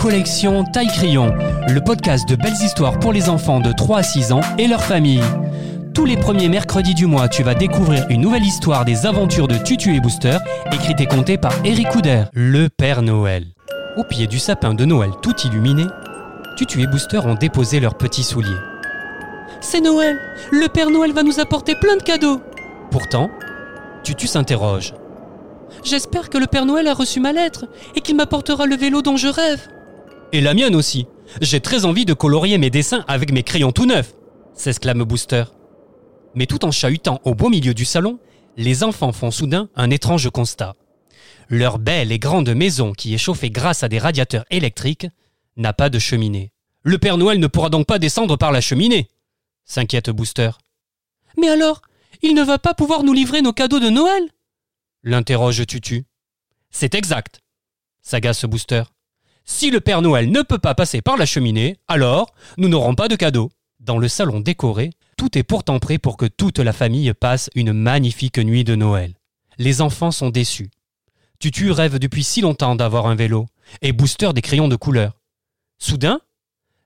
collection Taille Crayon, le podcast de belles histoires pour les enfants de 3 à 6 ans et leurs familles. Tous les premiers mercredis du mois, tu vas découvrir une nouvelle histoire des aventures de Tutu et Booster, écrite et contée par Eric Couder, le Père Noël. Au pied du sapin de Noël tout illuminé, Tutu et Booster ont déposé leurs petits souliers. C'est Noël Le Père Noël va nous apporter plein de cadeaux Pourtant, Tutu s'interroge. J'espère que le Père Noël a reçu ma lettre et qu'il m'apportera le vélo dont je rêve. Et la mienne aussi. J'ai très envie de colorier mes dessins avec mes crayons tout neufs, s'exclame Booster. Mais tout en chahutant au beau milieu du salon, les enfants font soudain un étrange constat. Leur belle et grande maison, qui est chauffée grâce à des radiateurs électriques, n'a pas de cheminée. Le Père Noël ne pourra donc pas descendre par la cheminée s'inquiète Booster. Mais alors, il ne va pas pouvoir nous livrer nos cadeaux de Noël? l'interroge Tutu. C'est exact, s'agace Booster. Si le Père Noël ne peut pas passer par la cheminée, alors nous n'aurons pas de cadeaux. Dans le salon décoré, tout est pourtant prêt pour que toute la famille passe une magnifique nuit de Noël. Les enfants sont déçus. Tutu rêve depuis si longtemps d'avoir un vélo, et Booster des crayons de couleur. Soudain,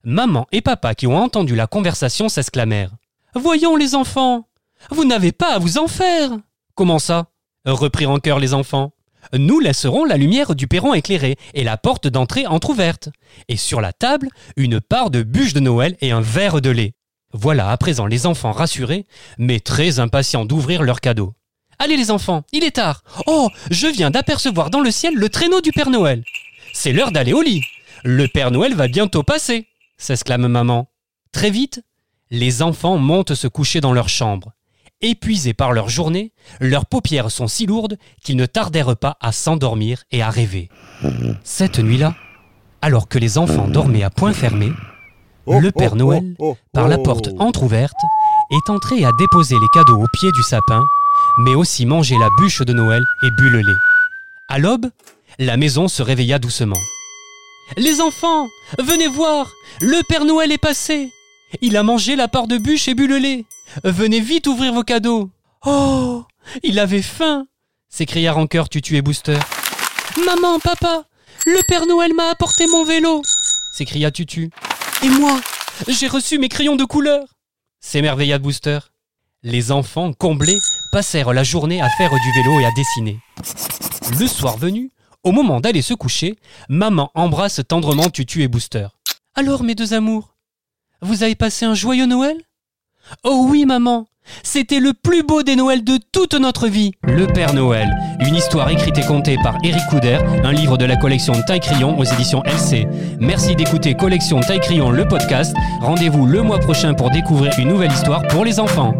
maman et papa qui ont entendu la conversation s'exclamèrent. Voyons les enfants. Vous n'avez pas à vous en faire. Comment ça? reprirent en chœur les enfants. Nous laisserons la lumière du perron éclairée et la porte d'entrée entr'ouverte. Et sur la table, une part de bûche de Noël et un verre de lait. Voilà à présent les enfants rassurés, mais très impatients d'ouvrir leurs cadeaux. Allez les enfants, il est tard. Oh, je viens d'apercevoir dans le ciel le traîneau du Père Noël. C'est l'heure d'aller au lit. Le Père Noël va bientôt passer, s'exclame maman. Très vite, les enfants montent se coucher dans leur chambre. Épuisés par leur journée, leurs paupières sont si lourdes qu'ils ne tardèrent pas à s'endormir et à rêver. Cette nuit-là, alors que les enfants dormaient à point fermé, le Père Noël, par la porte entr'ouverte, est entré a déposé les cadeaux au pied du sapin, mais aussi mangé la bûche de Noël et bu le lait. À l'aube, la maison se réveilla doucement. Les enfants, venez voir, le Père Noël est passé. Il a mangé la part de bûche et bu le lait. Venez vite ouvrir vos cadeaux. Oh, il avait faim, s'écria en chœur Tutu et Booster. Maman, papa, le Père Noël m'a apporté mon vélo, s'écria Tutu. Et moi, j'ai reçu mes crayons de couleur, s'émerveilla Booster. Les enfants, comblés, passèrent la journée à faire du vélo et à dessiner. Le soir venu, au moment d'aller se coucher, maman embrasse tendrement Tutu et Booster. Alors, mes deux amours, vous avez passé un joyeux Noël? Oh oui, maman, c'était le plus beau des Noëls de toute notre vie. Le Père Noël, une histoire écrite et contée par Eric Couder, un livre de la collection Taille Crayon aux éditions LC. Merci d'écouter Collection Taille Crayon le podcast. Rendez-vous le mois prochain pour découvrir une nouvelle histoire pour les enfants.